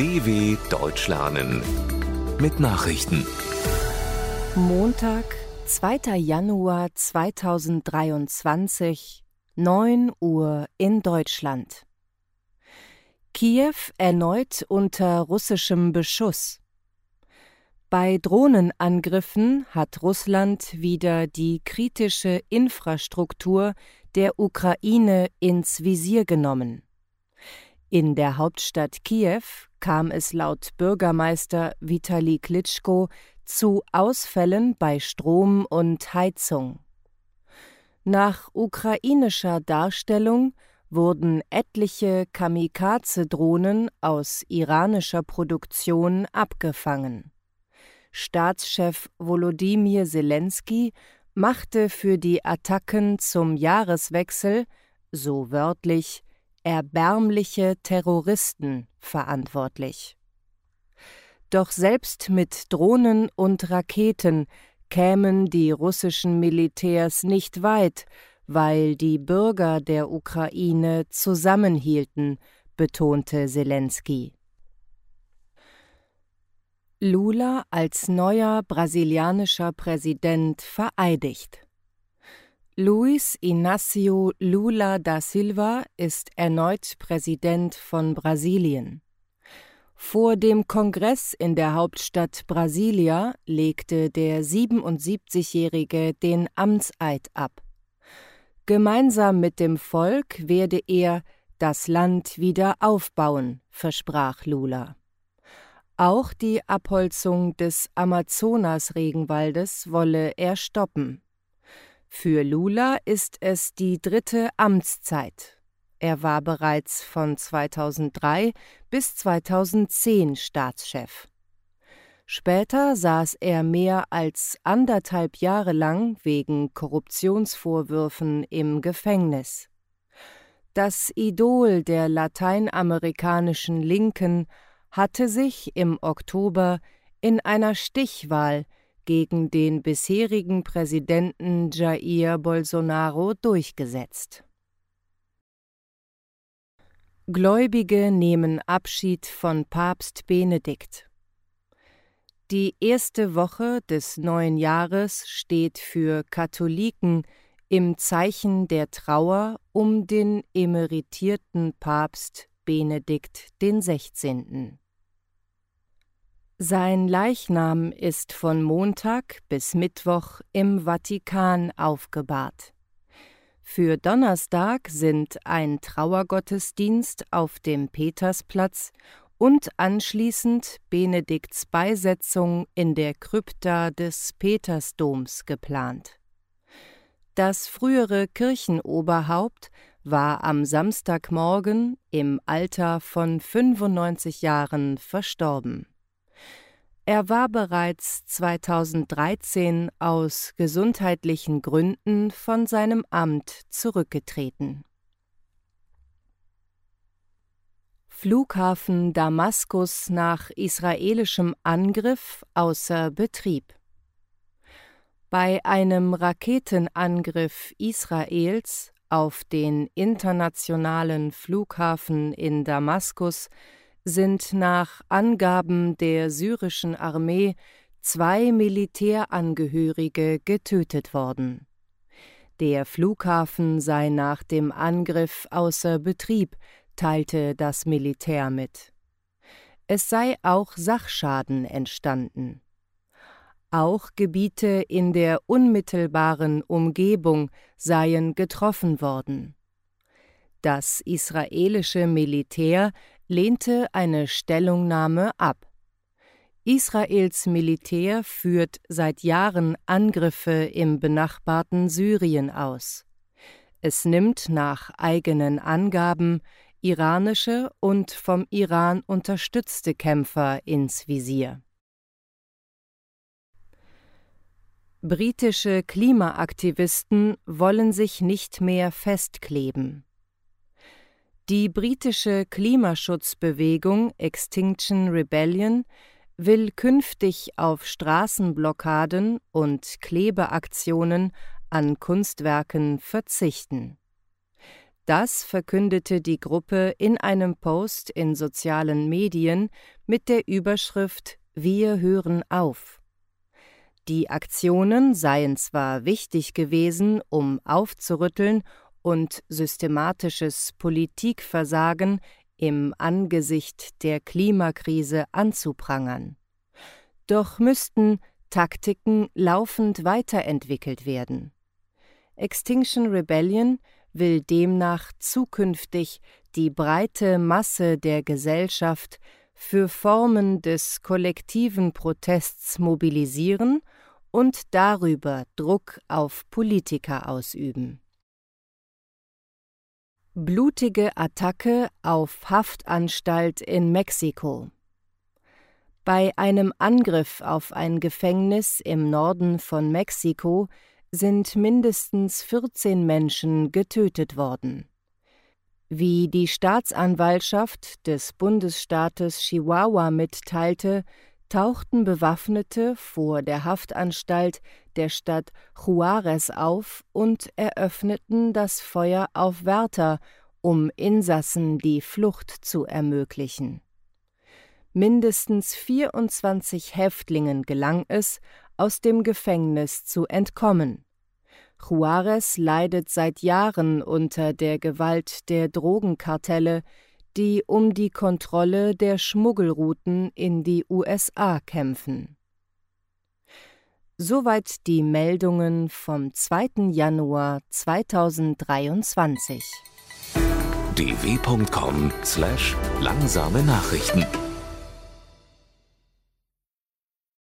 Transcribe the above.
DW Deutsch lernen mit Nachrichten. Montag, 2. Januar 2023, 9 Uhr in Deutschland. Kiew erneut unter russischem Beschuss. Bei Drohnenangriffen hat Russland wieder die kritische Infrastruktur der Ukraine ins Visier genommen. In der Hauptstadt Kiew kam es laut Bürgermeister Vitali Klitschko zu Ausfällen bei Strom und Heizung. Nach ukrainischer Darstellung wurden etliche Kamikaze-Drohnen aus iranischer Produktion abgefangen. Staatschef Volodymyr Zelensky machte für die Attacken zum Jahreswechsel, so wörtlich, erbärmliche Terroristen verantwortlich. Doch selbst mit Drohnen und Raketen kämen die russischen Militärs nicht weit, weil die Bürger der Ukraine zusammenhielten, betonte Zelensky. Lula als neuer brasilianischer Präsident vereidigt. Luis Inácio Lula da Silva ist erneut Präsident von Brasilien. Vor dem Kongress in der Hauptstadt Brasilia legte der 77-Jährige den Amtseid ab. Gemeinsam mit dem Volk werde er das Land wieder aufbauen, versprach Lula. Auch die Abholzung des Amazonas-Regenwaldes wolle er stoppen. Für Lula ist es die dritte Amtszeit. Er war bereits von 2003 bis 2010 Staatschef. Später saß er mehr als anderthalb Jahre lang wegen Korruptionsvorwürfen im Gefängnis. Das Idol der lateinamerikanischen Linken hatte sich im Oktober in einer Stichwahl gegen den bisherigen Präsidenten Jair Bolsonaro durchgesetzt. Gläubige nehmen Abschied von Papst Benedikt. Die erste Woche des neuen Jahres steht für Katholiken im Zeichen der Trauer um den emeritierten Papst Benedikt XVI. Sein Leichnam ist von Montag bis Mittwoch im Vatikan aufgebahrt. Für Donnerstag sind ein Trauergottesdienst auf dem Petersplatz und anschließend Benedikts Beisetzung in der Krypta des Petersdoms geplant. Das frühere Kirchenoberhaupt war am Samstagmorgen im Alter von 95 Jahren verstorben. Er war bereits 2013 aus gesundheitlichen Gründen von seinem Amt zurückgetreten. Flughafen Damaskus nach israelischem Angriff außer Betrieb. Bei einem Raketenangriff Israels auf den internationalen Flughafen in Damaskus sind nach Angaben der syrischen Armee zwei Militärangehörige getötet worden. Der Flughafen sei nach dem Angriff außer Betrieb, teilte das Militär mit. Es sei auch Sachschaden entstanden. Auch Gebiete in der unmittelbaren Umgebung seien getroffen worden. Das israelische Militär lehnte eine Stellungnahme ab. Israels Militär führt seit Jahren Angriffe im benachbarten Syrien aus. Es nimmt nach eigenen Angaben iranische und vom Iran unterstützte Kämpfer ins Visier. Britische Klimaaktivisten wollen sich nicht mehr festkleben. Die britische Klimaschutzbewegung Extinction Rebellion will künftig auf Straßenblockaden und Klebeaktionen an Kunstwerken verzichten. Das verkündete die Gruppe in einem Post in sozialen Medien mit der Überschrift Wir hören auf. Die Aktionen seien zwar wichtig gewesen, um aufzurütteln und systematisches Politikversagen im Angesicht der Klimakrise anzuprangern. Doch müssten Taktiken laufend weiterentwickelt werden. Extinction Rebellion will demnach zukünftig die breite Masse der Gesellschaft für Formen des kollektiven Protests mobilisieren und darüber Druck auf Politiker ausüben. Blutige Attacke auf Haftanstalt in Mexiko Bei einem Angriff auf ein Gefängnis im Norden von Mexiko sind mindestens 14 Menschen getötet worden. Wie die Staatsanwaltschaft des Bundesstaates Chihuahua mitteilte, tauchten Bewaffnete vor der Haftanstalt der Stadt Juarez auf und eröffneten das Feuer auf Wärter, um Insassen die Flucht zu ermöglichen. Mindestens 24 Häftlingen gelang es, aus dem Gefängnis zu entkommen. Juarez leidet seit Jahren unter der Gewalt der Drogenkartelle, die um die Kontrolle der Schmuggelrouten in die USA kämpfen. Soweit die Meldungen vom 2. Januar 2023. dw.com/langsame Nachrichten